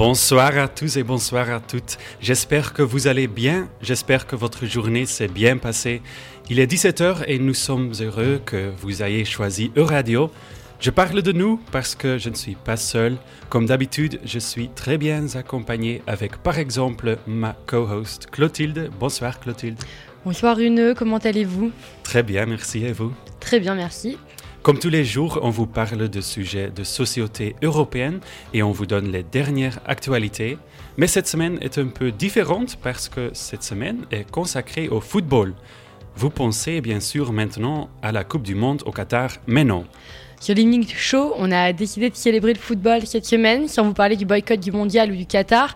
Bonsoir à tous et bonsoir à toutes. J'espère que vous allez bien. J'espère que votre journée s'est bien passée. Il est 17h et nous sommes heureux que vous ayez choisi Euradio. Je parle de nous parce que je ne suis pas seul. Comme d'habitude, je suis très bien accompagné avec par exemple ma co-host Clotilde. Bonsoir Clotilde. Bonsoir Runeux, comment allez-vous? Très bien, merci et vous? Très bien, merci. Comme tous les jours, on vous parle de sujets de société européenne et on vous donne les dernières actualités. Mais cette semaine est un peu différente parce que cette semaine est consacrée au football. Vous pensez bien sûr maintenant à la Coupe du Monde au Qatar, mais non. Sur l'Evening Show, on a décidé de célébrer le football cette semaine sans vous parler du boycott du mondial ou du Qatar,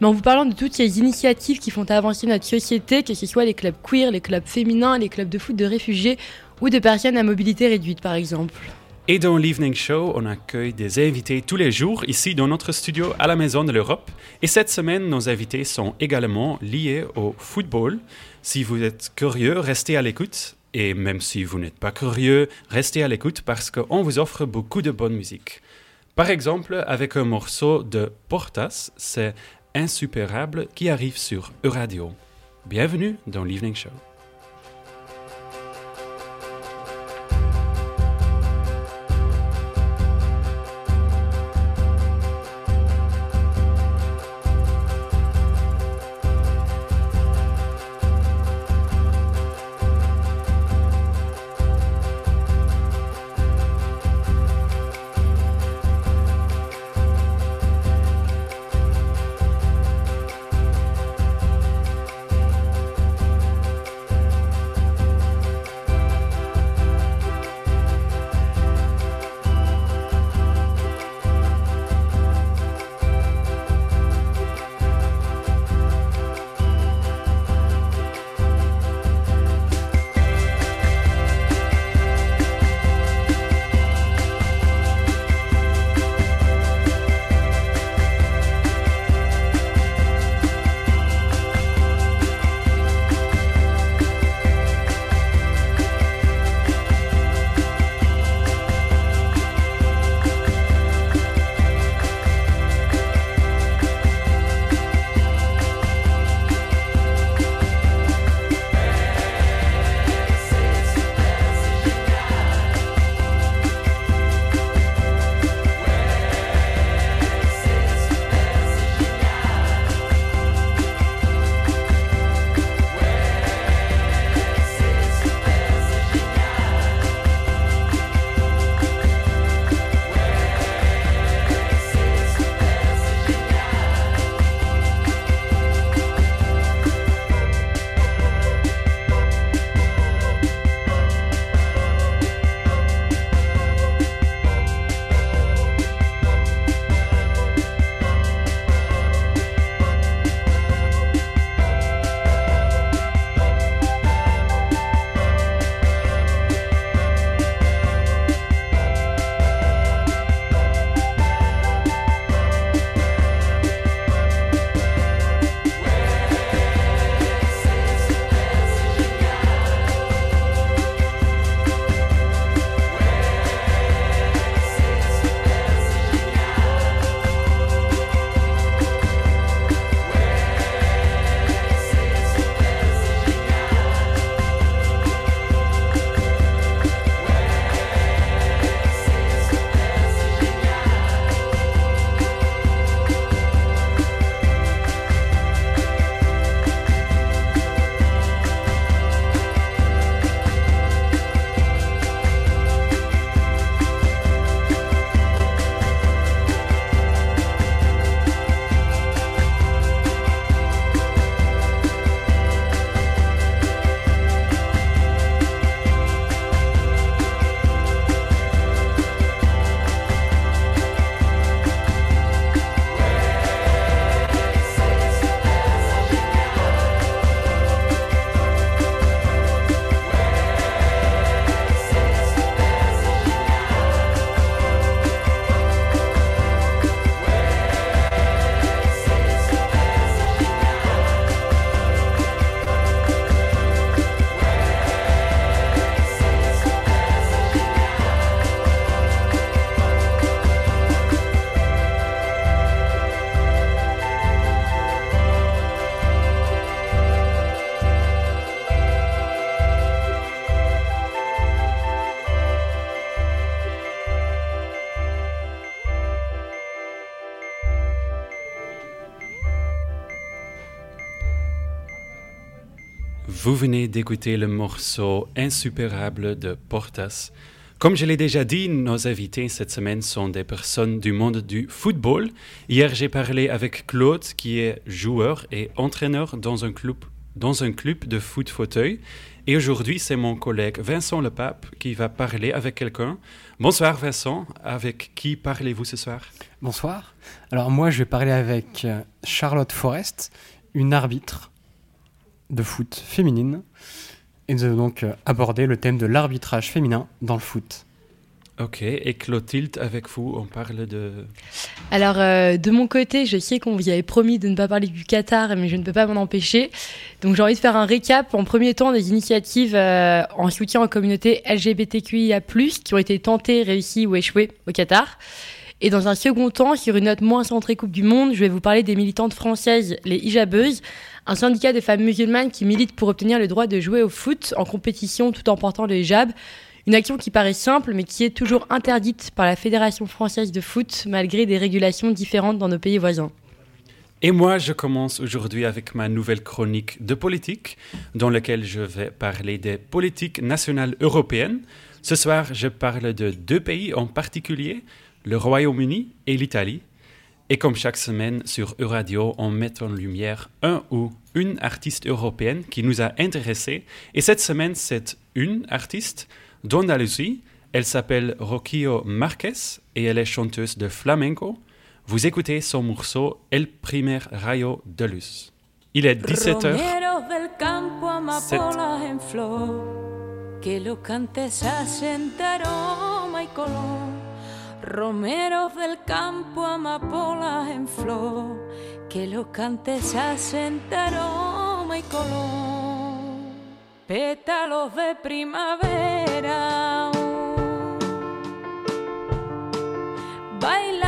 mais en vous parlant de toutes ces initiatives qui font avancer notre société, que ce soit les clubs queer, les clubs féminins, les clubs de foot de réfugiés ou de personnes à mobilité réduite par exemple. Et dans l'Evening Show, on accueille des invités tous les jours ici dans notre studio à la Maison de l'Europe. Et cette semaine, nos invités sont également liés au football. Si vous êtes curieux, restez à l'écoute. Et même si vous n'êtes pas curieux, restez à l'écoute parce qu'on vous offre beaucoup de bonne musique. Par exemple, avec un morceau de Portas, c'est Insupérable qui arrive sur Euradio. Bienvenue dans l'Evening Show. Vous venez d'écouter le morceau Insupérable de Portas. Comme je l'ai déjà dit, nos invités cette semaine sont des personnes du monde du football. Hier, j'ai parlé avec Claude, qui est joueur et entraîneur dans un club, dans un club de foot fauteuil. Et aujourd'hui, c'est mon collègue Vincent Lepape qui va parler avec quelqu'un. Bonsoir Vincent, avec qui parlez-vous ce soir? Bonsoir. Alors moi, je vais parler avec euh, Charlotte Forest, une arbitre de foot féminine. Et nous allons donc euh, aborder le thème de l'arbitrage féminin dans le foot. Ok, et Clotilde, avec vous, on parle de... Alors, euh, de mon côté, je sais qu'on vous avait promis de ne pas parler du Qatar, mais je ne peux pas m'en empêcher. Donc, j'ai envie de faire un récap en premier temps des initiatives euh, en soutien aux communautés LGBTQIA+, qui ont été tentées, réussies ou échouées au Qatar. Et dans un second temps, sur une note moins centrée Coupe du Monde, je vais vous parler des militantes françaises, les hijabeuses, un syndicat de femmes musulmanes qui milite pour obtenir le droit de jouer au foot en compétition tout en portant le hijab. Une action qui paraît simple mais qui est toujours interdite par la Fédération française de foot malgré des régulations différentes dans nos pays voisins. Et moi, je commence aujourd'hui avec ma nouvelle chronique de politique, dans laquelle je vais parler des politiques nationales européennes. Ce soir, je parle de deux pays en particulier, le Royaume-Uni et l'Italie. Et comme chaque semaine sur Euradio, on met en lumière un ou une artiste européenne qui nous a intéressés. Et cette semaine, c'est une artiste d'Andalousie. Elle s'appelle Roquillo Marquez et elle est chanteuse de flamenco. Vous écoutez son morceau El Primer Rayo de Luz. Il est 17h. Romeros del campo, amapolas en flor, que los cantes hacen aroma y color. Pétalos de primavera, bailan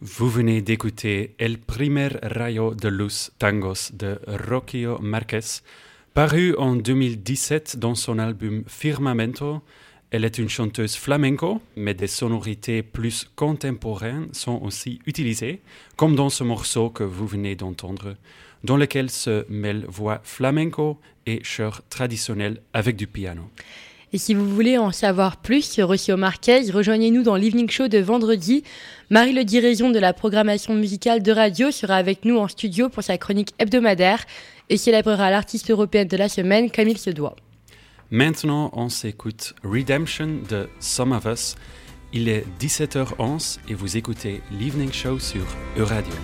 Vous venez d'écouter El primer rayo de luz tangos de Rocio Marquez, paru en 2017 dans son album Firmamento. Elle est une chanteuse flamenco, mais des sonorités plus contemporaines sont aussi utilisées, comme dans ce morceau que vous venez d'entendre, dans lequel se mêlent voix flamenco et chœur traditionnel avec du piano. Et si vous voulez en savoir plus sur Rocio Marquez, rejoignez-nous dans l'Evening Show de vendredi. Marie Le Diraison de la programmation musicale de radio sera avec nous en studio pour sa chronique hebdomadaire et célébrera l'artiste européenne de la semaine comme il se doit. Maintenant, on s'écoute Redemption de Some of Us. Il est 17h11 et vous écoutez l'Evening Show sur Euradio.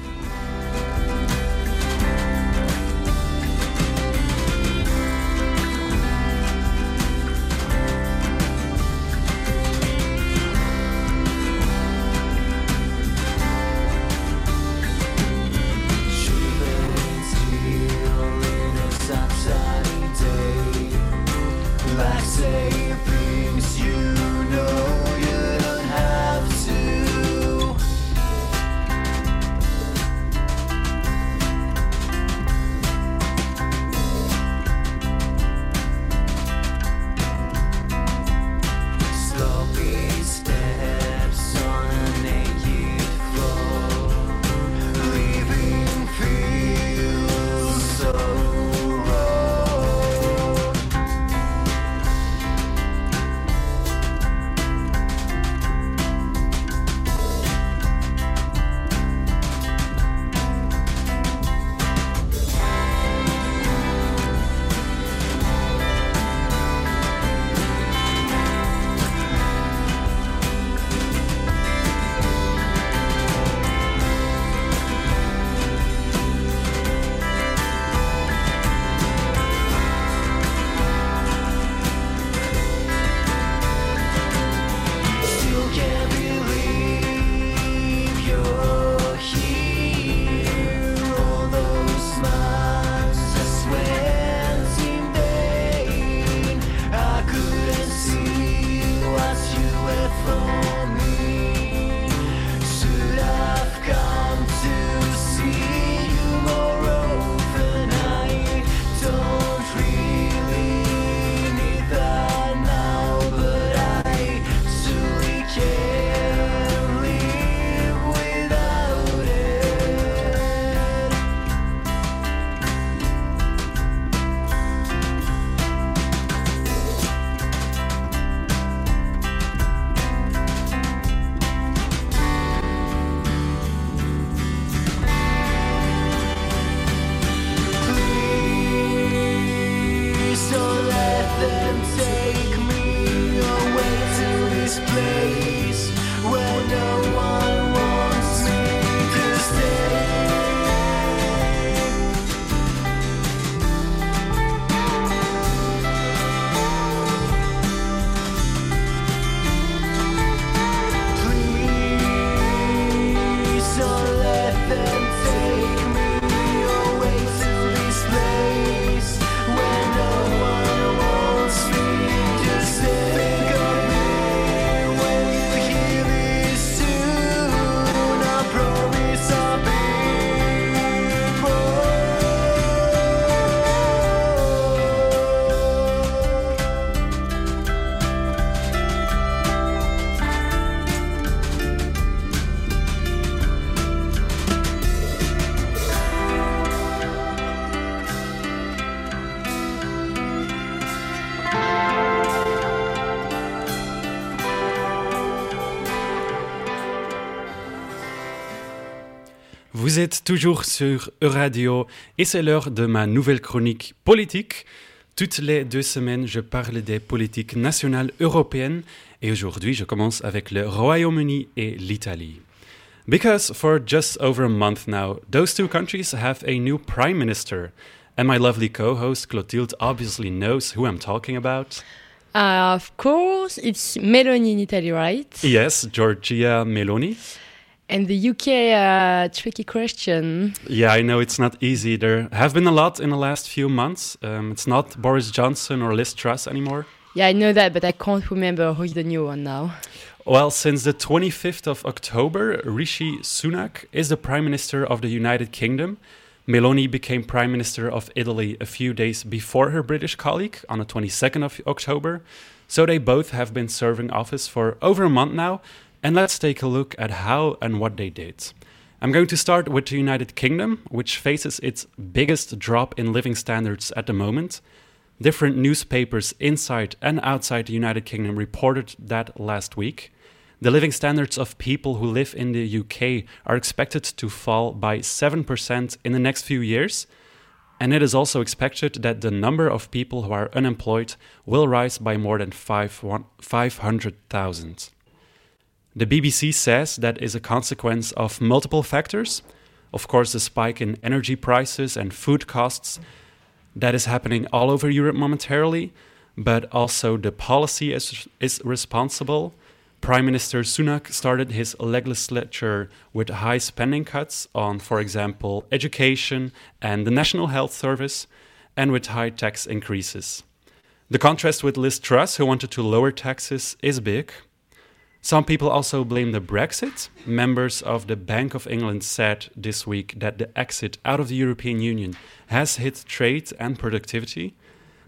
Vous êtes toujours sur Euradio et c'est l'heure de ma nouvelle chronique politique. Toutes les deux semaines, je parle des politiques nationales européennes et aujourd'hui, je commence avec le Royaume-Uni et l'Italie. Because for just over a month now, those two countries have a new prime minister. And my lovely co host Clotilde obviously knows who I'm talking about. Uh, of course, it's Meloni in Italy, right? Yes, Giorgia Meloni. And the UK, uh, tricky question. Yeah, I know it's not easy. There have been a lot in the last few months. Um, it's not Boris Johnson or Liz Truss anymore. Yeah, I know that, but I can't remember who's the new one now. Well, since the 25th of October, Rishi Sunak is the Prime Minister of the United Kingdom. Meloni became Prime Minister of Italy a few days before her British colleague on the 22nd of October. So they both have been serving office for over a month now. And let's take a look at how and what they did. I'm going to start with the United Kingdom, which faces its biggest drop in living standards at the moment. Different newspapers inside and outside the United Kingdom reported that last week. The living standards of people who live in the UK are expected to fall by 7% in the next few years. And it is also expected that the number of people who are unemployed will rise by more than 500,000. The BBC says that is a consequence of multiple factors. Of course, the spike in energy prices and food costs that is happening all over Europe momentarily, but also the policy is, is responsible. Prime Minister Sunak started his legislature with high spending cuts on, for example, education and the National Health Service, and with high tax increases. The contrast with Liz Truss, who wanted to lower taxes, is big. Some people also blame the Brexit. Members of the Bank of England said this week that the exit out of the European Union has hit trade and productivity.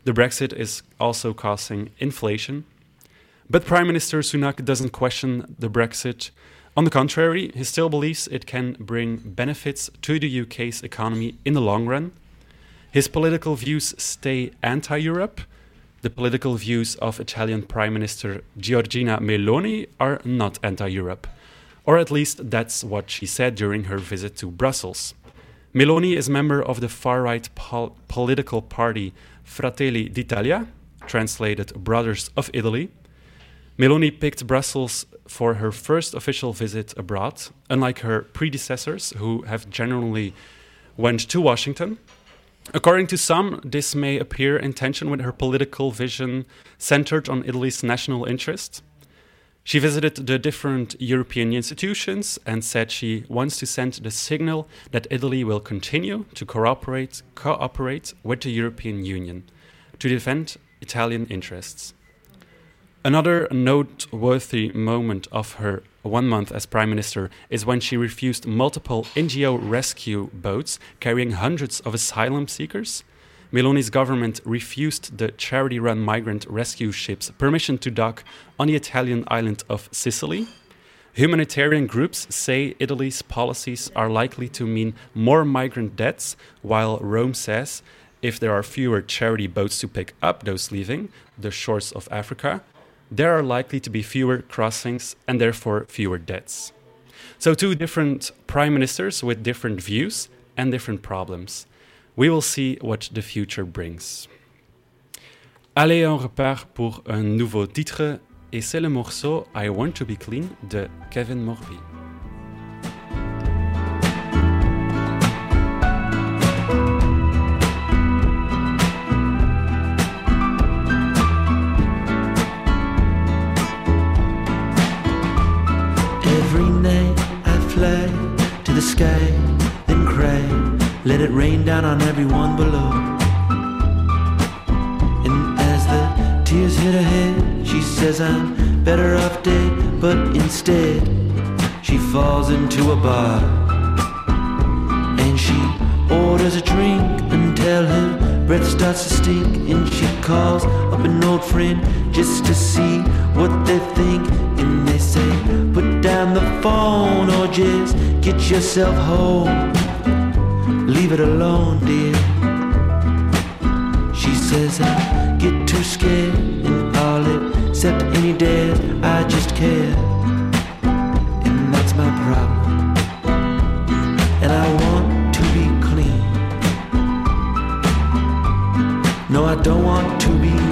The Brexit is also causing inflation. But Prime Minister Sunak doesn't question the Brexit. On the contrary, he still believes it can bring benefits to the UK's economy in the long run. His political views stay anti Europe. The political views of Italian Prime Minister Giorgina Meloni are not anti Europe. Or at least that's what she said during her visit to Brussels. Meloni is a member of the far right pol- political party Fratelli d'Italia, translated Brothers of Italy. Meloni picked Brussels for her first official visit abroad, unlike her predecessors, who have generally went to Washington. According to some, this may appear in tension with her political vision centered on Italy's national interest. She visited the different European institutions and said she wants to send the signal that Italy will continue to cooperate, cooperate with the European Union to defend Italian interests. Another noteworthy moment of her one month as Prime Minister is when she refused multiple NGO rescue boats carrying hundreds of asylum seekers. Meloni's government refused the charity run migrant rescue ships permission to dock on the Italian island of Sicily. Humanitarian groups say Italy's policies are likely to mean more migrant deaths, while Rome says if there are fewer charity boats to pick up those leaving the shores of Africa, there are likely to be fewer crossings and therefore fewer deaths. So, two different prime ministers with different views and different problems. We will see what the future brings. Allez, on repart pour un nouveau titre et c'est le morceau I Want to Be Clean de Kevin Morby. Every night I fly to the sky, then cry. Let it rain down on everyone below. And as the tears hit her head, she says I'm better off dead. But instead, she falls into a bar. And she orders a drink until her breath starts to stink. And she calls up an old friend just to see what they think. And they say, put down the phone or just get yourself home. Leave it alone, dear. She says I get too scared and all except any dares. I just care, Don't want to be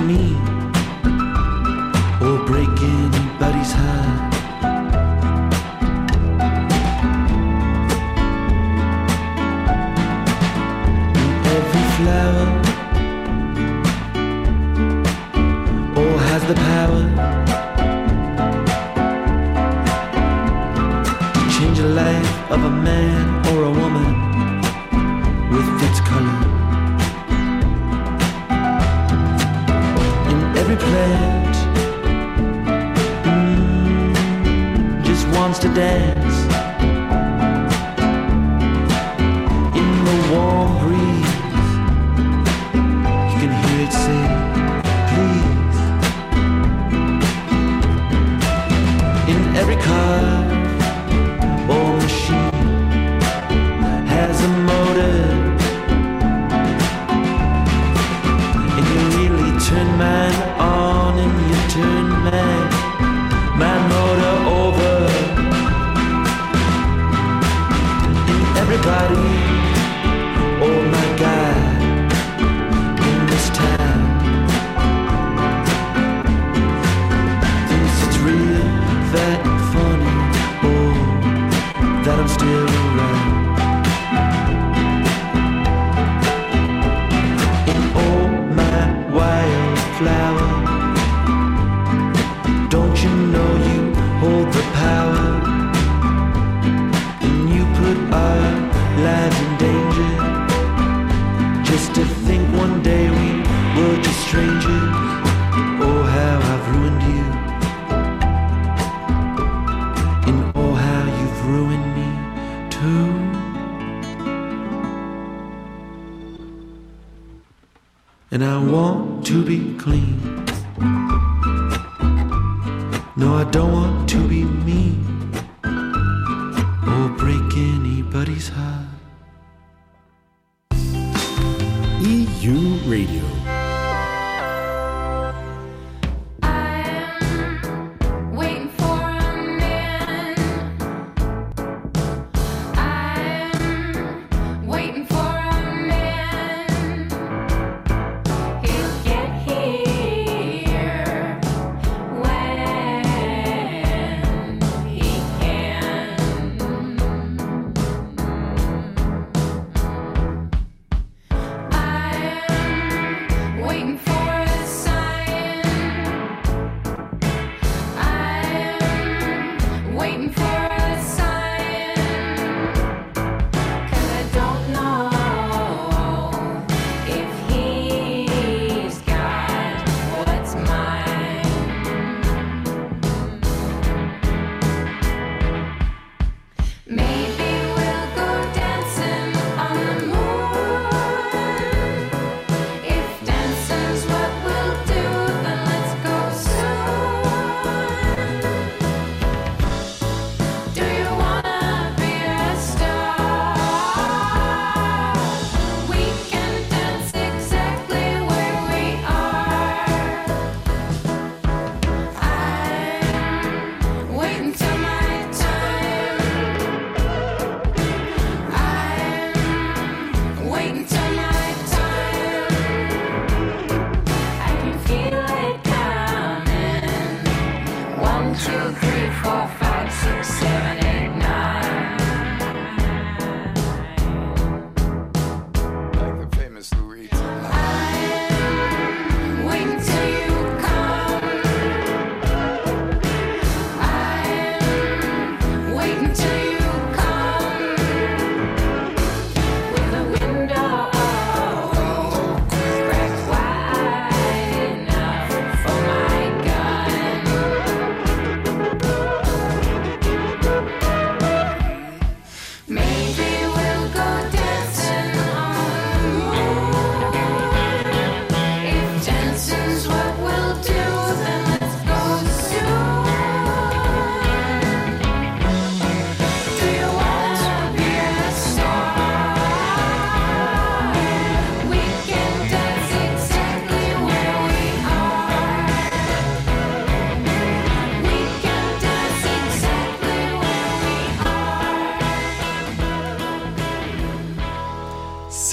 to be clean.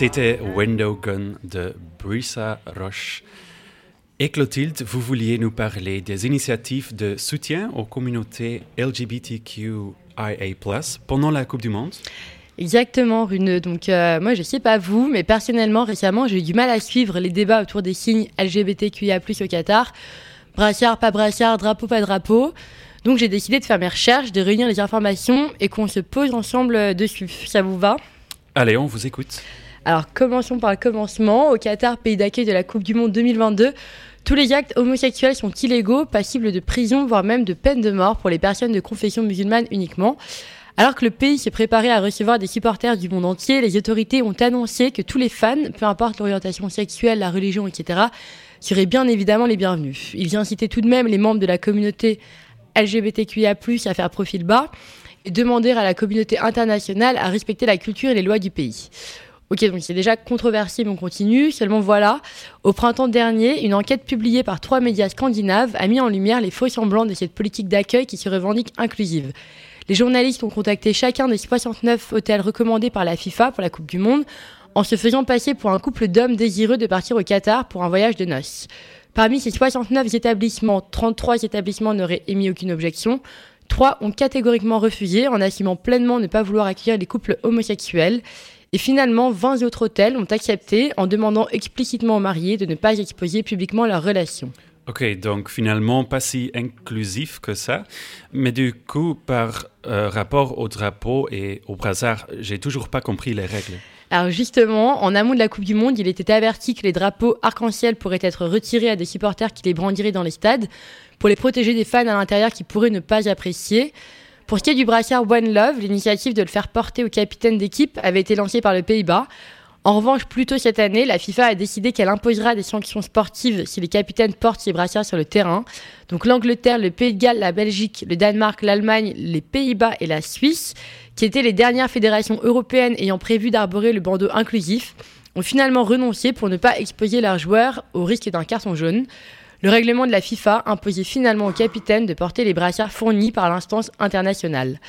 C'était Window Gun de Brissa Roche. Et Clotilde, vous vouliez nous parler des initiatives de soutien aux communautés LGBTQIA, pendant la Coupe du Monde Exactement, Rune. Donc, euh, moi, je ne sais pas vous, mais personnellement, récemment, j'ai eu du mal à suivre les débats autour des signes LGBTQIA, au Qatar. Brassard, pas brassard, drapeau, pas drapeau. Donc, j'ai décidé de faire mes recherches, de réunir les informations et qu'on se pose ensemble dessus. Ça vous va? Allez, on vous écoute. Alors commençons par le commencement. Au Qatar, pays d'accueil de la Coupe du Monde 2022, tous les actes homosexuels sont illégaux, passibles de prison, voire même de peine de mort pour les personnes de confession musulmane uniquement. Alors que le pays se préparait à recevoir des supporters du monde entier, les autorités ont annoncé que tous les fans, peu importe l'orientation sexuelle, la religion, etc., seraient bien évidemment les bienvenus. Ils incitaient tout de même les membres de la communauté LGBTQIA+, à faire profil bas et demander à la communauté internationale à respecter la culture et les lois du pays. Ok, donc c'est déjà controversé, mais on continue. Seulement voilà, au printemps dernier, une enquête publiée par trois médias scandinaves a mis en lumière les faux semblants de cette politique d'accueil qui se revendique inclusive. Les journalistes ont contacté chacun des 69 hôtels recommandés par la FIFA pour la Coupe du Monde en se faisant passer pour un couple d'hommes désireux de partir au Qatar pour un voyage de noces. Parmi ces 69 établissements, 33 établissements n'auraient émis aucune objection. Trois ont catégoriquement refusé en assumant pleinement ne pas vouloir accueillir les couples homosexuels. Et finalement, 20 autres hôtels ont accepté en demandant explicitement aux mariés de ne pas exposer publiquement leurs relations. Ok, donc finalement pas si inclusif que ça. Mais du coup, par euh, rapport au drapeau et au brassard, j'ai toujours pas compris les règles. Alors justement, en amont de la Coupe du Monde, il était averti que les drapeaux arc-en-ciel pourraient être retirés à des supporters qui les brandiraient dans les stades pour les protéger des fans à l'intérieur qui pourraient ne pas apprécier. Pour ce qui est du brassard One Love, l'initiative de le faire porter au capitaine d'équipe avait été lancée par le Pays-Bas. En revanche, plus tôt cette année, la FIFA a décidé qu'elle imposera des sanctions sportives si les capitaines portent ces brassards sur le terrain. Donc l'Angleterre, le Pays de Galles, la Belgique, le Danemark, l'Allemagne, les Pays-Bas et la Suisse, qui étaient les dernières fédérations européennes ayant prévu d'arborer le bandeau inclusif, ont finalement renoncé pour ne pas exposer leurs joueurs au risque d'un carton jaune. Le règlement de la FIFA imposait finalement aux capitaines de porter les brassards fournis par l'instance internationale.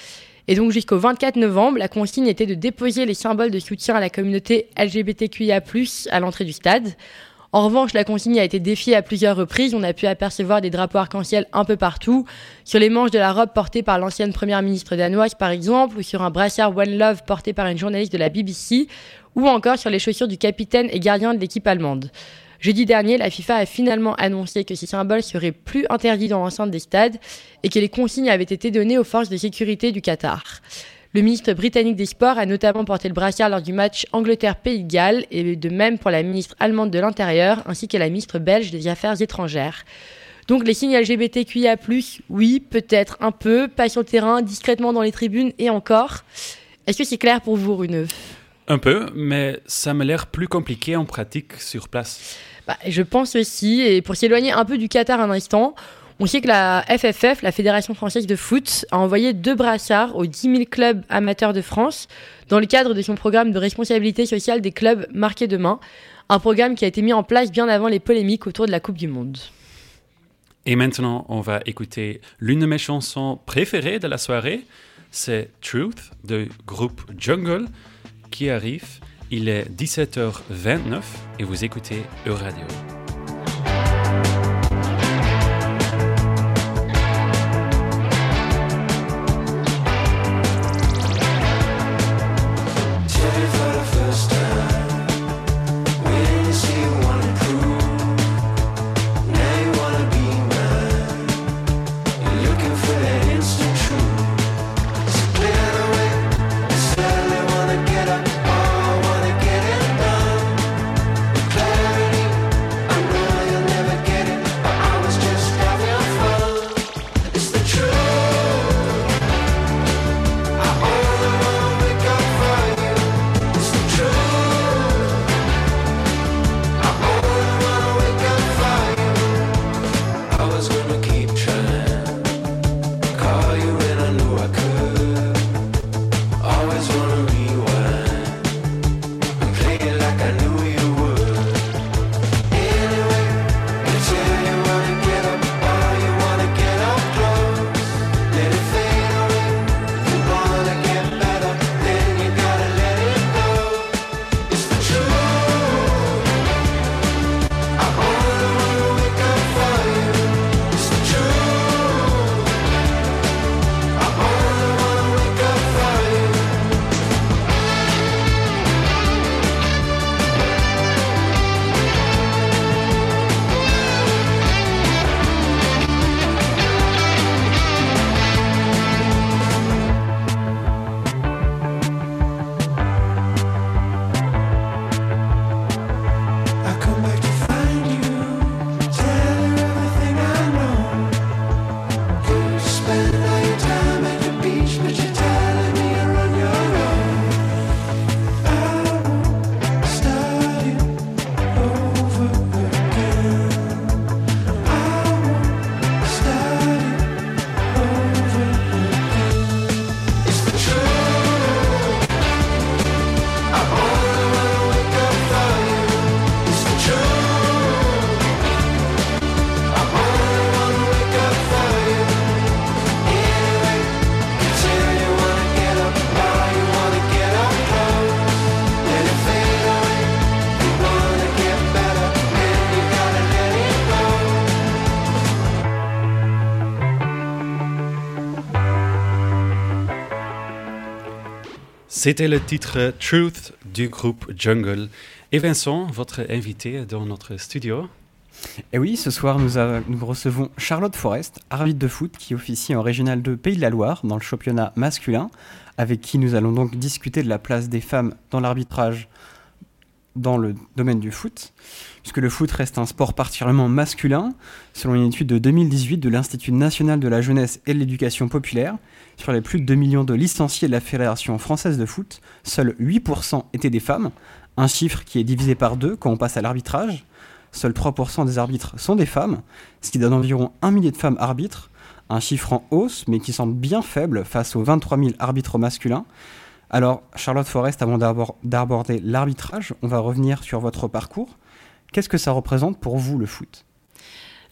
Et donc jusqu'au 24 novembre, la consigne était de déposer les symboles de soutien à la communauté LGBTQIA+, à l'entrée du stade. En revanche, la consigne a été défiée à plusieurs reprises. On a pu apercevoir des drapeaux arc-en-ciel un peu partout, sur les manches de la robe portée par l'ancienne première ministre danoise, par exemple, ou sur un brassard One Love porté par une journaliste de la BBC, ou encore sur les chaussures du capitaine et gardien de l'équipe allemande. Jeudi dernier, la FIFA a finalement annoncé que ces symboles seraient plus interdits dans l'enceinte des stades et que les consignes avaient été données aux forces de sécurité du Qatar. Le ministre britannique des Sports a notamment porté le brassard lors du match Angleterre-Pays de Galles et de même pour la ministre allemande de l'Intérieur ainsi que la ministre belge des Affaires étrangères. Donc les signes LGBTQIA+, oui, peut-être un peu, pas sur le terrain, discrètement dans les tribunes et encore. Est-ce que c'est clair pour vous, Runeux? Un peu, mais ça m'a l'air plus compliqué en pratique sur place. Bah, je pense aussi, et pour s'éloigner un peu du Qatar un instant, on sait que la FFF, la Fédération française de foot, a envoyé deux brassards aux 10 000 clubs amateurs de France dans le cadre de son programme de responsabilité sociale des clubs marqués demain, un programme qui a été mis en place bien avant les polémiques autour de la Coupe du Monde. Et maintenant, on va écouter l'une de mes chansons préférées de la soirée. C'est Truth du groupe Jungle qui arrive. Il est 17h29 et vous écoutez Euradio. C'était le titre Truth du groupe Jungle. Et Vincent, votre invité dans notre studio. Et oui, ce soir, nous, recevons Charlotte Forest, arbitre de foot qui officie en Régional 2 Pays de la Loire dans le championnat masculin, avec qui nous allons donc discuter de la place des femmes dans l'arbitrage dans le domaine du foot, puisque le foot reste un sport particulièrement masculin, selon une étude de 2018 de l'Institut national de la jeunesse et de l'éducation populaire. Sur les plus de 2 millions de licenciés de la Fédération française de foot, seuls 8% étaient des femmes, un chiffre qui est divisé par deux quand on passe à l'arbitrage. Seuls 3% des arbitres sont des femmes, ce qui donne environ un millier de femmes arbitres, un chiffre en hausse mais qui semble bien faible face aux 23 000 arbitres masculins. Alors, Charlotte Forest, avant d'abord- d'aborder l'arbitrage, on va revenir sur votre parcours. Qu'est-ce que ça représente pour vous le foot?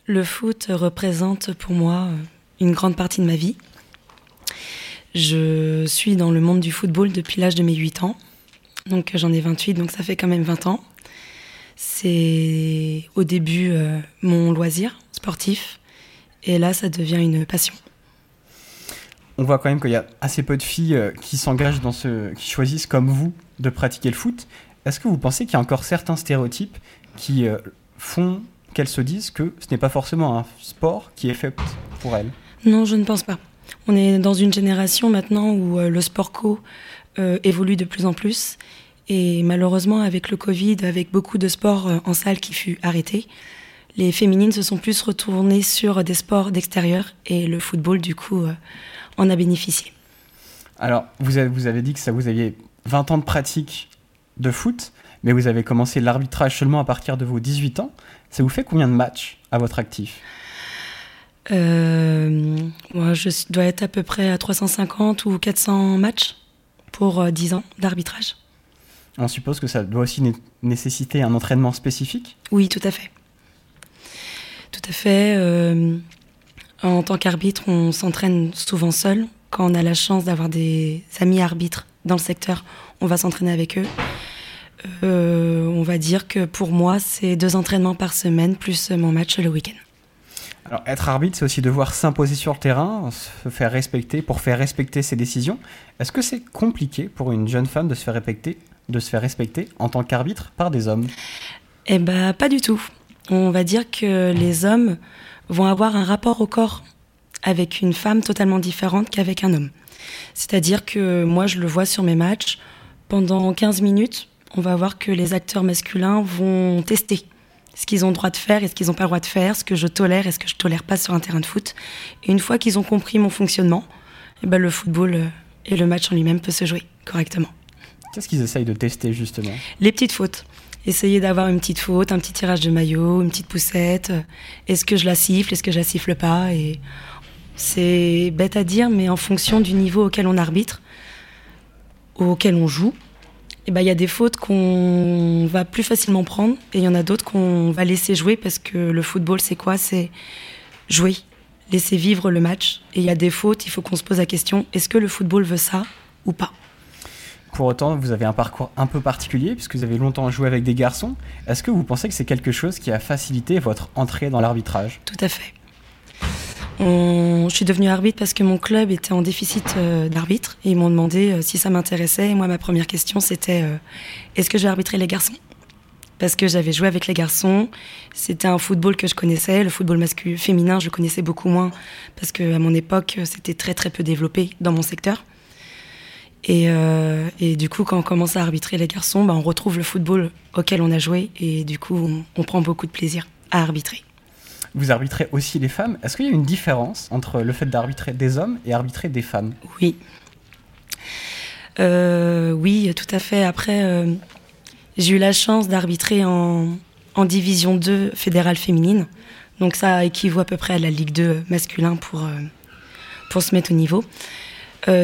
Le foot représente pour moi euh, une grande partie de ma vie. Je suis dans le monde du football depuis l'âge de mes 8 ans. Donc euh, j'en ai 28, donc ça fait quand même 20 ans. C'est au début euh, mon loisir sportif. Et là, ça devient une passion. On voit quand même qu'il y a assez peu de filles euh, qui s'engagent dans ce, qui choisissent comme vous de pratiquer le foot. Est-ce que vous pensez qu'il y a encore certains stéréotypes qui euh, font qu'elles se disent que ce n'est pas forcément un sport qui est fait pour elles? Non, je ne pense pas. On est dans une génération maintenant où euh, le sport co euh, évolue de plus en plus. Et malheureusement, avec le Covid, avec beaucoup de sports euh, en salle qui fut arrêté, les féminines se sont plus retournées sur des sports d'extérieur et le football, du coup, en a bénéficié. Alors, vous avez, vous avez dit que vous aviez 20 ans de pratique de foot, mais vous avez commencé l'arbitrage seulement à partir de vos 18 ans. Ça vous fait combien de matchs à votre actif? Moi, je dois être à peu près à 350 ou 400 matchs pour euh, 10 ans d'arbitrage. On suppose que ça doit aussi né- nécessiter un entraînement spécifique? Oui, tout à fait. Tout à fait. euh, en tant qu'arbitre, on s'entraîne souvent seul. Quand on a la chance d'avoir des amis arbitres dans le secteur, on va s'entraîner avec eux. Euh, on va dire que pour moi, c'est deux entraînements par semaine plus mon match le week-end. Alors, être arbitre, c'est aussi devoir s'imposer sur le terrain, se faire respecter, pour faire respecter ses décisions. Est-ce que c'est compliqué pour une jeune femme de se faire respecter, de se faire respecter en tant qu'arbitre par des hommes? Eh ben, pas du tout. On va dire que les hommes vont avoir un rapport au corps avec une femme totalement différente qu'avec un homme. C'est-à-dire que moi, je le vois sur mes matchs, pendant 15 minutes, on va voir que les acteurs masculins vont tester ce qu'ils ont le droit de faire et ce qu'ils n'ont pas le droit de faire, ce que je tolère et ce que je tolère pas sur un terrain de foot. Et une fois qu'ils ont compris mon fonctionnement, eh ben, le football euh, et le match en lui-même peut se jouer correctement. Qu'est-ce qu'ils essayent de tester justement? Les petites fautes. Essayer d'avoir une petite faute, un petit tirage de maillot, une petite poussette. euh, Est-ce que je la siffle, est-ce que je la siffle pas? Et c'est bête à dire, mais en fonction du niveau auquel on arbitre, auquel on joue, eh ben, il y a des fautes qu'on va plus facilement prendre et il y en a d'autres qu'on va laisser jouer parce que le football, c'est quoi? C'est jouer, laisser vivre le match. Et il y a des fautes, il faut qu'on se pose la question est-ce que le football veut ça ou pas? Pour autant, vous avez un parcours un peu particulier, puisque vous avez longtemps joué avec des garçons. Est-ce que vous pensez que c'est quelque chose qui a facilité votre entrée dans l'arbitrage? Tout à fait. Je suis devenue arbitre parce que mon club était en déficit euh, d'arbitre et ils m'ont demandé euh, si ça m'intéressait. Et moi, ma première question, c'était euh, est-ce que je vais arbitrer les garçons? Parce que j'avais joué avec les garçons. C'était un football que je connaissais. Le football masculin, féminin, je connaissais beaucoup moins parce que à mon époque, c'était très très peu développé dans mon secteur. Et, euh, du coup, quand on commence à arbitrer les garçons, bah, on retrouve le football auquel on a joué et du coup, on prend beaucoup de plaisir à arbitrer. Vous arbitrez aussi les femmes. Est-ce qu'il y a une différence entre le fait d'arbitrer des hommes et arbitrer des femmes? Oui. Euh, oui, tout à fait. Après, euh, j'ai eu la chance d'arbitrer en, Division 2 fédérale féminine. Donc ça équivaut à peu près à la Ligue 2 masculin pour, euh, pour se mettre au niveau.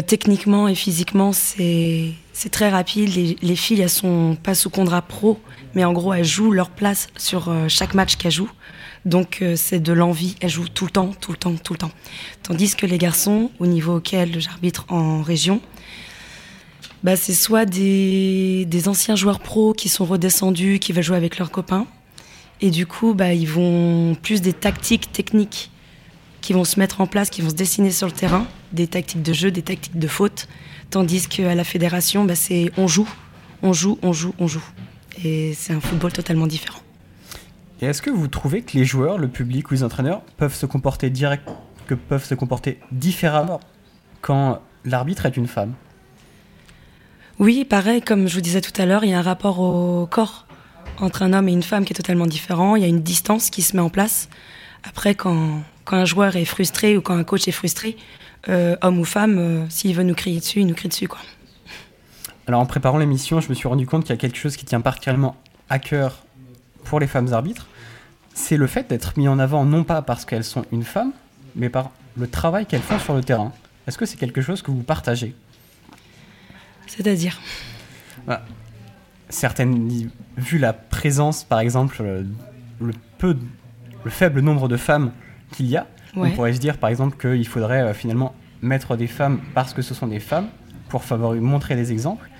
Techniquement et physiquement, c'est très rapide. Les, les filles, elles sont pas sous contrat pro, mais en gros, elles jouent leur place sur chaque match qu'elles jouent. Donc euh, c'est de l'envie. Elles jouent tout le temps, tout le temps, tout le temps. Tandis que les garçons, au niveau auquel j'arbitre en région, bah, c'est soit des, des anciens joueurs pros qui sont redescendus, qui veulent jouer avec leurs copains. Et du coup, bah, ils vont plus des tactiques techniques qui vont se mettre en place, qui vont se dessiner sur le terrain, des tactiques de jeu, des tactiques de faute. Tandis qu'à la fédération, bah, c'est on joue, on joue, on joue, on joue. Et c'est un football totalement différent. Et est-ce que vous trouvez que les joueurs, le public ou les entraîneurs peuvent se comporter direct, que peuvent se comporter différemment quand l'arbitre est une femme? Oui, pareil, comme je vous disais tout à l'heure, il y a un rapport au corps entre un homme et une femme qui est totalement différent. Il y a une distance qui se met en place. Après, quand, quand un joueur est frustré ou quand un coach est frustré, euh, homme ou femme, euh, s'il veut nous crier dessus, il nous crie dessus. Quoi. Alors en préparant l'émission, je me suis rendu compte qu'il y a quelque chose qui tient particulièrement à cœur pour les femmes arbitres. C'est le fait d'être mis en avant non pas parce qu'elles sont une femme, mais par le travail qu'elles font sur le terrain. Est-ce que c'est quelque chose que vous partagez? C'est-à-dire? Certaines, vu la présence, par exemple, euh, le peu, le faible nombre de femmes qu'il y a, Ouais. on pourrait se dire, par exemple, qu'il faudrait euh, finalement mettre des femmes parce que ce sont des femmes pour montrer des exemples.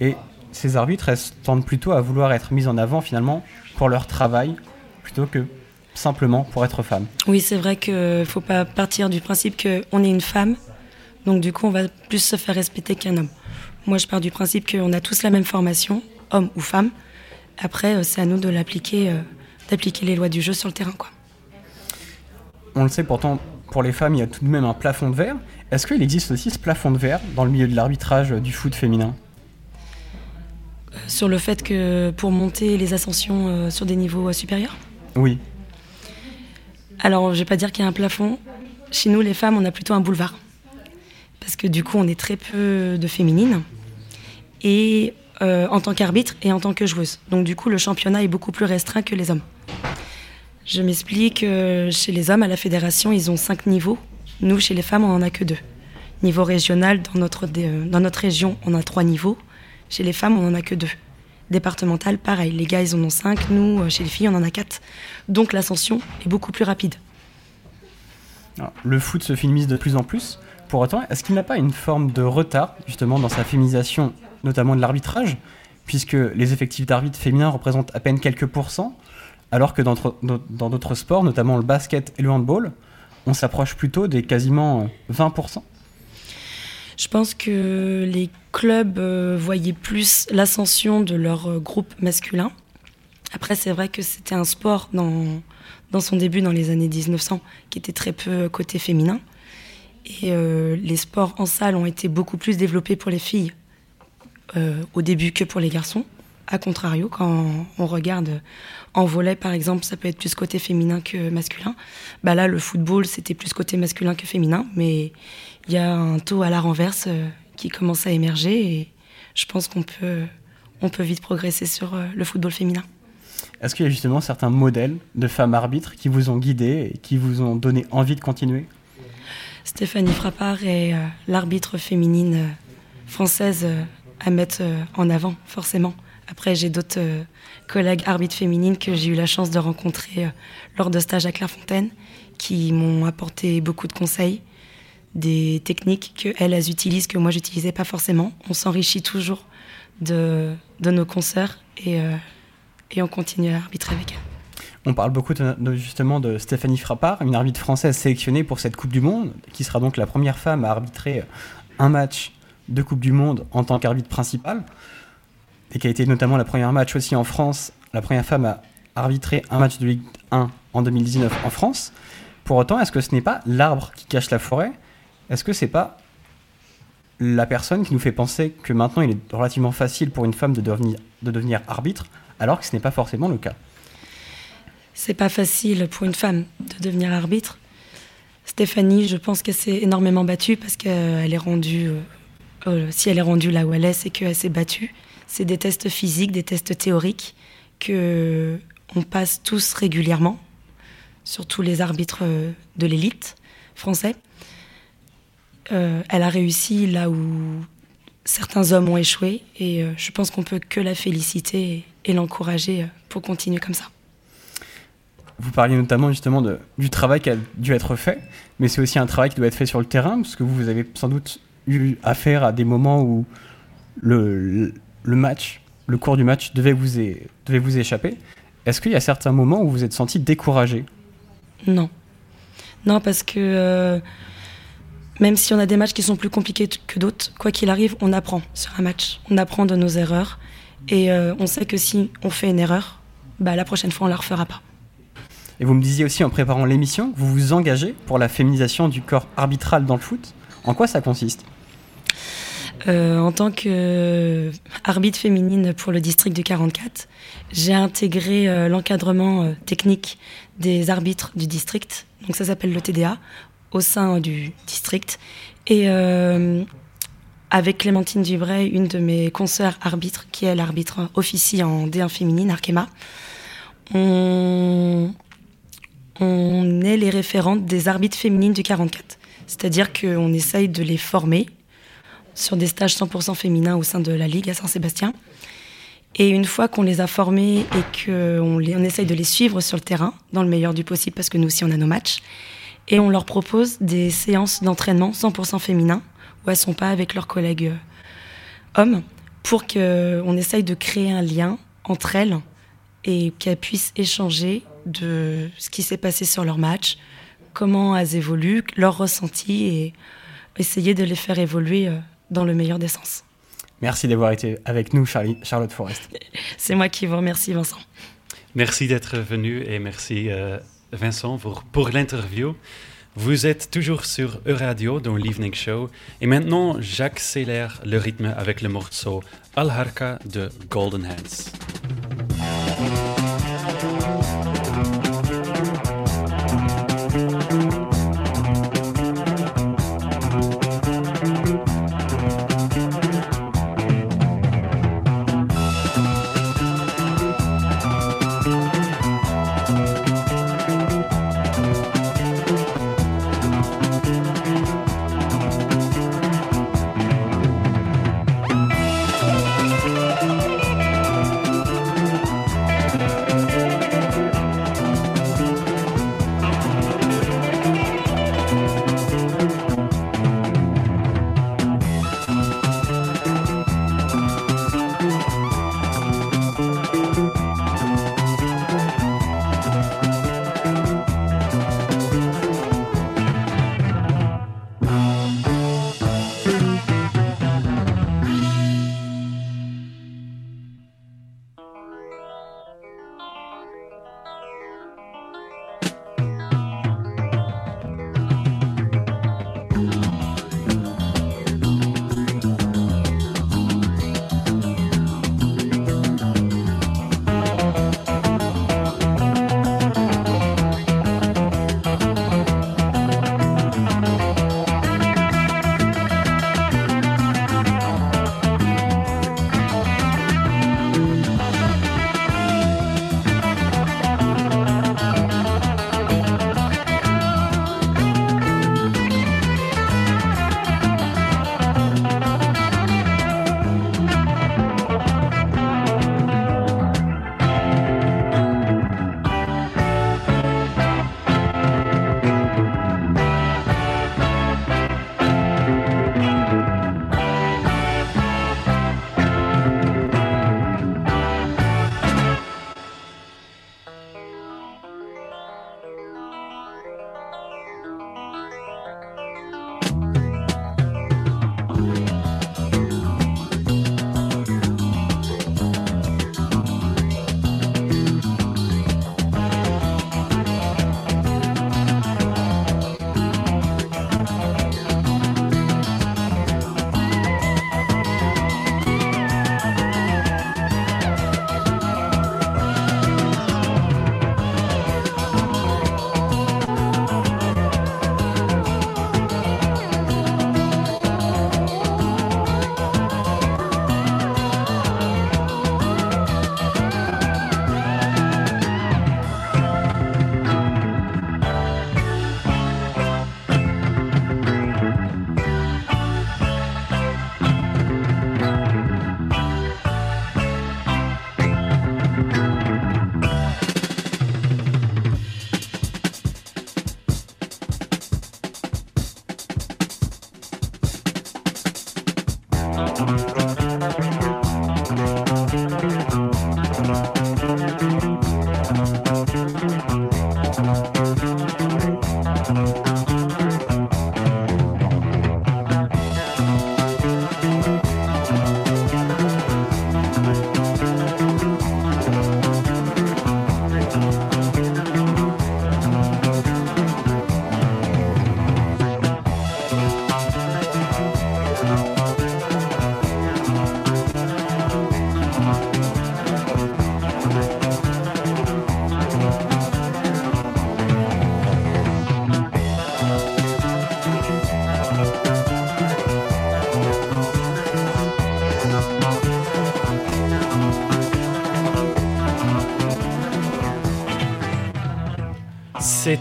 Et ces arbitres, elles tendent plutôt à vouloir être mises en avant finalement pour leur travail plutôt que simplement pour être femmes. Oui, c'est vrai qu'il ne faut pas partir du principe qu'on est une femme, donc du coup on va plus se faire respecter qu'un homme. Moi je pars du principe qu'on a tous la même formation, homme ou femme. Après, euh, c'est à nous de l'appliquer, euh, d'appliquer les lois du jeu sur le terrain. Quoi. On le sait pourtant, pour les femmes, il y a tout de même un plafond de verre. Est-ce qu'il existe aussi ce plafond de verre dans le milieu de l'arbitrage du foot féminin? Sur le fait que pour monter les ascensions euh, sur des niveaux euh, supérieurs Oui. Alors, je vais pas dire qu'il y a un plafond. Chez nous, les femmes, on a plutôt un boulevard. Parce que du coup, on est très peu de féminines. Et euh, en tant qu'arbitre et en tant que joueuse. Donc, du coup, le championnat est beaucoup plus restreint que les hommes. Je m'explique. euh, chez les hommes, à la fédération, ils ont cinq niveaux. Nous, chez les femmes, on en a que deux. Niveau régional, dans notre, dans notre région, on a trois niveaux. Chez les femmes, on en a que deux. Départemental, pareil. Les gars, ils en ont cinq. Nous, euh, chez les filles, on en a quatre. Donc, l'ascension est beaucoup plus rapide. Le foot se féminise de plus en plus. Pour autant, est-ce qu'il n'a pas une forme de retard, justement, dans sa féminisation, notamment de l'arbitrage, puisque les effectifs d'arbitres féminins représentent à peine quelques pourcents, alors que dans d'autres- sports, notamment le basket et le handball, on s'approche plutôt des quasiment euh, 20%. Je pense que les clubs euh, voyaient plus l'ascension de leur euh, groupe masculin. Après, c'est vrai que c'était un sport dans, dans son début, dans les années 1900, qui était très peu côté féminin. Et euh, les sports en salle ont été beaucoup plus développés pour les filles euh, au début que pour les garçons. A contrario, quand on regarde en volet, par exemple, ça peut être plus côté féminin que masculin. Bah là, le football, c'était plus côté masculin que féminin, mais il y a un taux à la renverse euh, qui commence à émerger et je pense qu'on peut, on peut vite progresser sur euh, le football féminin. Est-ce qu'il y a justement certains modèles de femmes arbitres qui vous ont guidé et qui vous ont donné envie de continuer? Stéphanie Frappard est euh, l'arbitre féminine française à mettre en avant, forcément. Après, j'ai d'autres collègues arbitres féminines que j'ai eu la chance de rencontrer lors de stages à Clairefontaine, qui m'ont apporté beaucoup de conseils, des techniques qu'elles, elles utilisent, que moi, j'utilisais pas forcément. On s'enrichit toujours de, nos et, euh, et on continue à arbitrer avec elles. On parle beaucoup justement de Stéphanie Frappard, une arbitre française sélectionnée pour cette Coupe du Monde, qui sera donc la première femme à arbitrer un match de Coupe du Monde en tant qu'arbitre principal, et qui a été notamment la première match aussi en France, la première femme à arbitrer un match de Ligue 1 en 2019 en France. Pour autant, est-ce que ce n'est pas l'arbre qui cache la forêt? Est-ce que c'est pas la personne qui nous fait penser que maintenant il est relativement facile pour une femme de devenir, de devenir arbitre, alors que ce n'est pas forcément le cas? C'est pas facile pour une femme de devenir arbitre. Stéphanie, je pense qu'elle s'est énormément battue parce qu'elle est rendue. euh, euh, si elle est rendue là où elle est, c'est qu'elle s'est battue. C'est des tests physiques, des tests théoriques que on passe tous régulièrement, surtout les arbitres euh, de l'élite français. Euh, elle a réussi là où certains hommes ont échoué et euh, je pense qu'on peut que la féliciter et, et l'encourager euh, pour continuer comme ça. Vous parliez notamment justement de, du travail qui a dû être fait, mais c'est aussi un travail qui doit être fait sur le terrain, parce que vous avez sans doute eu affaire à des moments où le, le match, le cours du match devait vous, é- devait vous échapper. Est-ce qu'il y a certains moments où vous vous êtes senti découragé? Non. Non, parce que euh, Même si on a des matchs qui sont plus compliqués que d'autres, quoi qu'il arrive, on apprend sur un match. On apprend de nos erreurs. Et euh, on sait que si on fait une erreur, bah, la prochaine fois, on la refera pas. Et vous me disiez aussi en préparant l'émission, vous vous engagez pour la féminisation du corps arbitral dans le foot. En quoi ça consiste? Euh, en tant que arbitre féminine pour le district du 44, j'ai intégré euh, l'encadrement euh, technique des arbitres du district, donc ça s'appelle le TDA, au sein du district. Et euh, avec Clémentine Dubray, une de mes consoeurs arbitres, qui est l'arbitre officie en D1 féminine, Arkema, on, est les référentes des arbitres féminines du 44. C'est-à-dire qu'on essaye de les former sur des stages 100% féminins au sein de la Ligue à Saint-Sébastien. Et une fois qu'on les a formés et qu'on on essaye de les suivre sur le terrain, dans le meilleur du possible, parce que nous aussi on a nos matchs, et on leur propose des séances d'entraînement 100% féminin, où elles sont pas avec leurs collègues euh, hommes, pour qu'on essaye de créer un lien entre elles et qu'elles puissent échanger de ce qui s'est passé sur leur match, comment elles évoluent, leurs ressentis et essayer de les faire évoluer euh, dans le meilleur des sens. Merci d'avoir été avec nous, Charlie- Charlotte Forest. C'est moi qui vous remercie, Vincent. Merci d'être venu et merci euh, Vincent pour, l'interview. Vous êtes toujours sur Euradio dans l'Evening Show et maintenant j'accélère le rythme avec le morceau Al Harka de Golden Hands.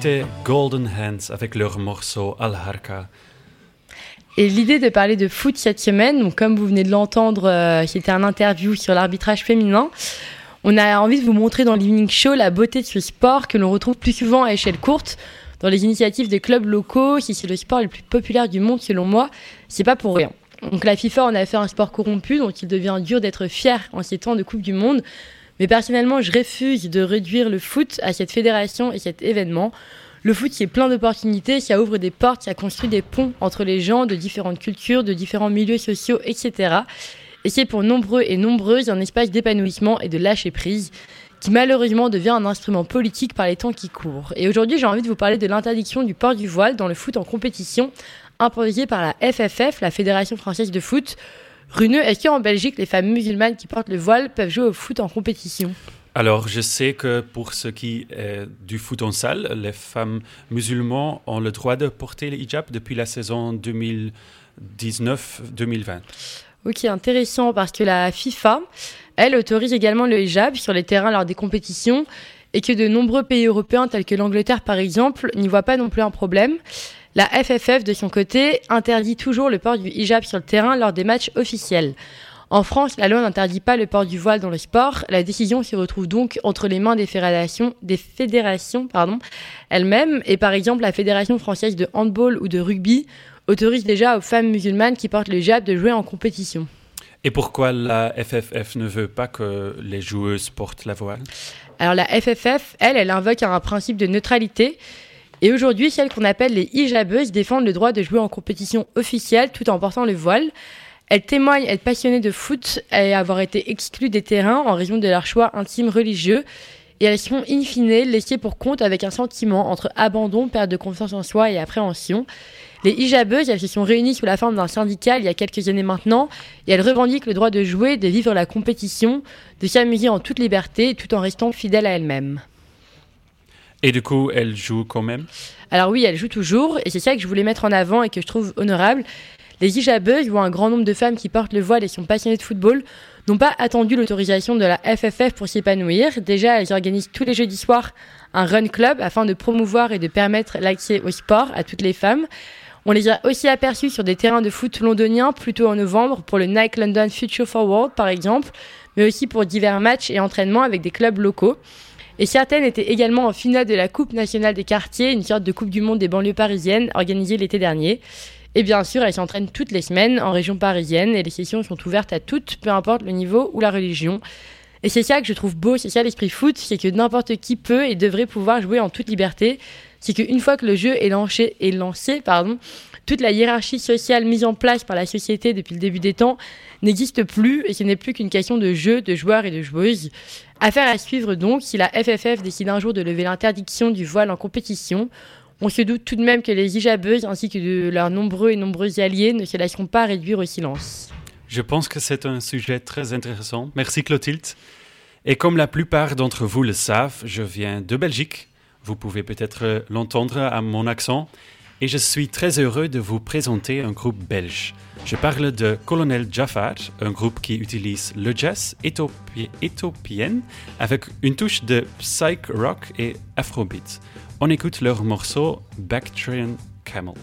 C'était Golden Hands avec leur morceau Al Harka. Et l'idée de parler de foot cette semaine, donc comme vous venez de l'entendre, euh, c'était un interview sur l'arbitrage féminin. On a envie de vous montrer dans l'Evening Show la beauté de ce sport que l'on retrouve plus souvent à échelle courte. Dans les initiatives des clubs locaux, si c'est le sport le plus populaire du monde selon moi, c'est pas pour rien. Donc la FIFA en a fait un sport corrompu, donc il devient dur d'être fier en ces temps de Coupe du Monde. Mais personnellement, je refuse de réduire le foot à cette fédération et cet événement. Le foot, c'est plein d'opportunités, ça ouvre des portes, ça construit des ponts entre les gens de différentes cultures, de différents milieux sociaux, etc. Et c'est pour nombreux et nombreuses un espace d'épanouissement et de lâcher prise qui malheureusement devient un instrument politique par les temps qui courent. Et aujourd'hui, j'ai envie de vous parler de l'interdiction du port du voile dans le foot en compétition imposée par la FFF, la Fédération française de foot. Runeux, est-ce qu'en Belgique, les femmes musulmanes qui portent le voile peuvent jouer au foot en compétition? Alors, je sais que pour ce qui est du foot en salle, les femmes musulmanes ont le droit de porter le hijab depuis la saison 2019-2020. Ok, intéressant parce que la FIFA, elle, autorise également le hijab sur les terrains lors des compétitions et que de nombreux pays européens tels que l'Angleterre par exemple n'y voient pas non plus un problème. La FFF, de son côté, interdit toujours le port du hijab sur le terrain lors des matchs officiels. En France, la loi n'interdit pas le port du voile dans le sport. La décision se retrouve donc entre les mains des fédérations, des fédérations pardon, elles-mêmes. Et par exemple, la Fédération française de handball ou de rugby autorise déjà aux femmes musulmanes qui portent le hijab de jouer en compétition. Et pourquoi la FFF ne veut pas que les joueuses portent la voile? Alors la FFF, elle, elle invoque un principe de neutralité. Et aujourd'hui, celles qu'on appelle les hijabeuses défendent le droit de jouer en compétition officielle tout en portant le voile. Elles témoignent être passionnées de foot et avoir été exclues des terrains en raison de leur choix intime religieux. Et elles sont in fine laissées pour compte avec un sentiment entre abandon, perte de confiance en soi et appréhension. Les hijabeuses, elles se sont réunies sous la forme d'un syndicat il y a quelques années maintenant et elles revendiquent le droit de jouer, de vivre la compétition, de s'amuser en toute liberté tout en restant fidèles à elles-mêmes. Et du coup, elles jouent quand même? Alors oui, elles jouent toujours, et c'est ça que je voulais mettre en avant et que je trouve honorable. Les hijabeuses, ou un grand nombre de femmes qui portent le voile et sont passionnées de football, n'ont pas attendu l'autorisation de la FFF pour s'épanouir. Déjà, elles organisent tous les jeudis soirs un run club afin de promouvoir et de permettre l'accès au sport à toutes les femmes. On les a aussi aperçues sur des terrains de foot londoniens plutôt en novembre pour le Nike London Future Forward par exemple, mais aussi pour divers matchs et entraînements avec des clubs locaux. Et certaines étaient également en finale de la Coupe nationale des quartiers, une sorte de Coupe du monde des banlieues parisiennes organisée l'été dernier. Et bien sûr, elles s'entraînent toutes les semaines en région parisienne et les sessions sont ouvertes à toutes, peu importe le niveau ou la religion. Et c'est ça que je trouve beau, c'est ça l'esprit foot, c'est que n'importe qui peut et devrait pouvoir jouer en toute liberté. C'est qu'une fois que le jeu est lancé, est lancé pardon, toute la hiérarchie sociale mise en place par la société depuis le début des temps n'existe plus et ce n'est plus qu'une question de jeu, de joueurs et de joueuses. Affaire à suivre donc si la FFF décide un jour de lever l'interdiction du voile en compétition. On se doute tout de même que les hijabeuses ainsi que de leurs nombreux et nombreux alliés ne se laisseront pas réduire au silence. Je pense que c'est un sujet très intéressant. Merci Clotilde. Et comme la plupart d'entre vous le savent, je viens de Belgique. Vous pouvez peut-être l'entendre à mon accent. Et je suis très heureux de vous présenter un groupe belge. Je parle de Colonel Jafar, un groupe qui utilise le jazz éthiopienne avec une touche de psych rock et afrobeat. On écoute leur morceau Bactrian Camel.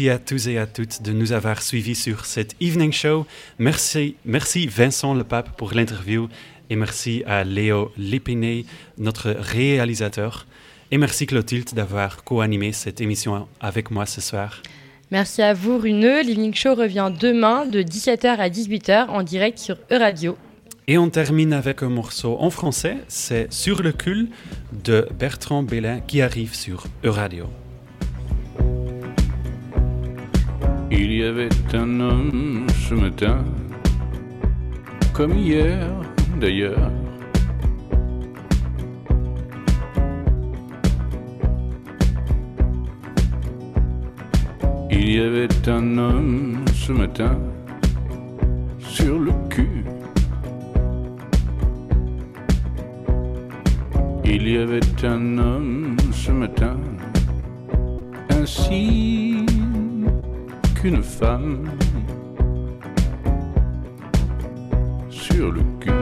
Merci à tous et à toutes de nous avoir suivis sur cette evening show. Merci, merci Vincent Lepape pour l'interview et merci à Léo Lépiné, notre réalisateur. Et merci Clotilde d'avoir co-animé cette émission avec moi ce soir. Merci à vous, Runeux. L'Evening Show revient demain de 17h à 18h en direct sur Euradio. Et on termine avec un morceau en français, c'est Sur le cul de Bertrand Bellin qui arrive sur Euradio. Il y avait un homme ce matin, comme hier d'ailleurs. Il y avait un homme ce matin sur le cul. Il y avait un homme ce matin ainsi qu'une femme sur le cul.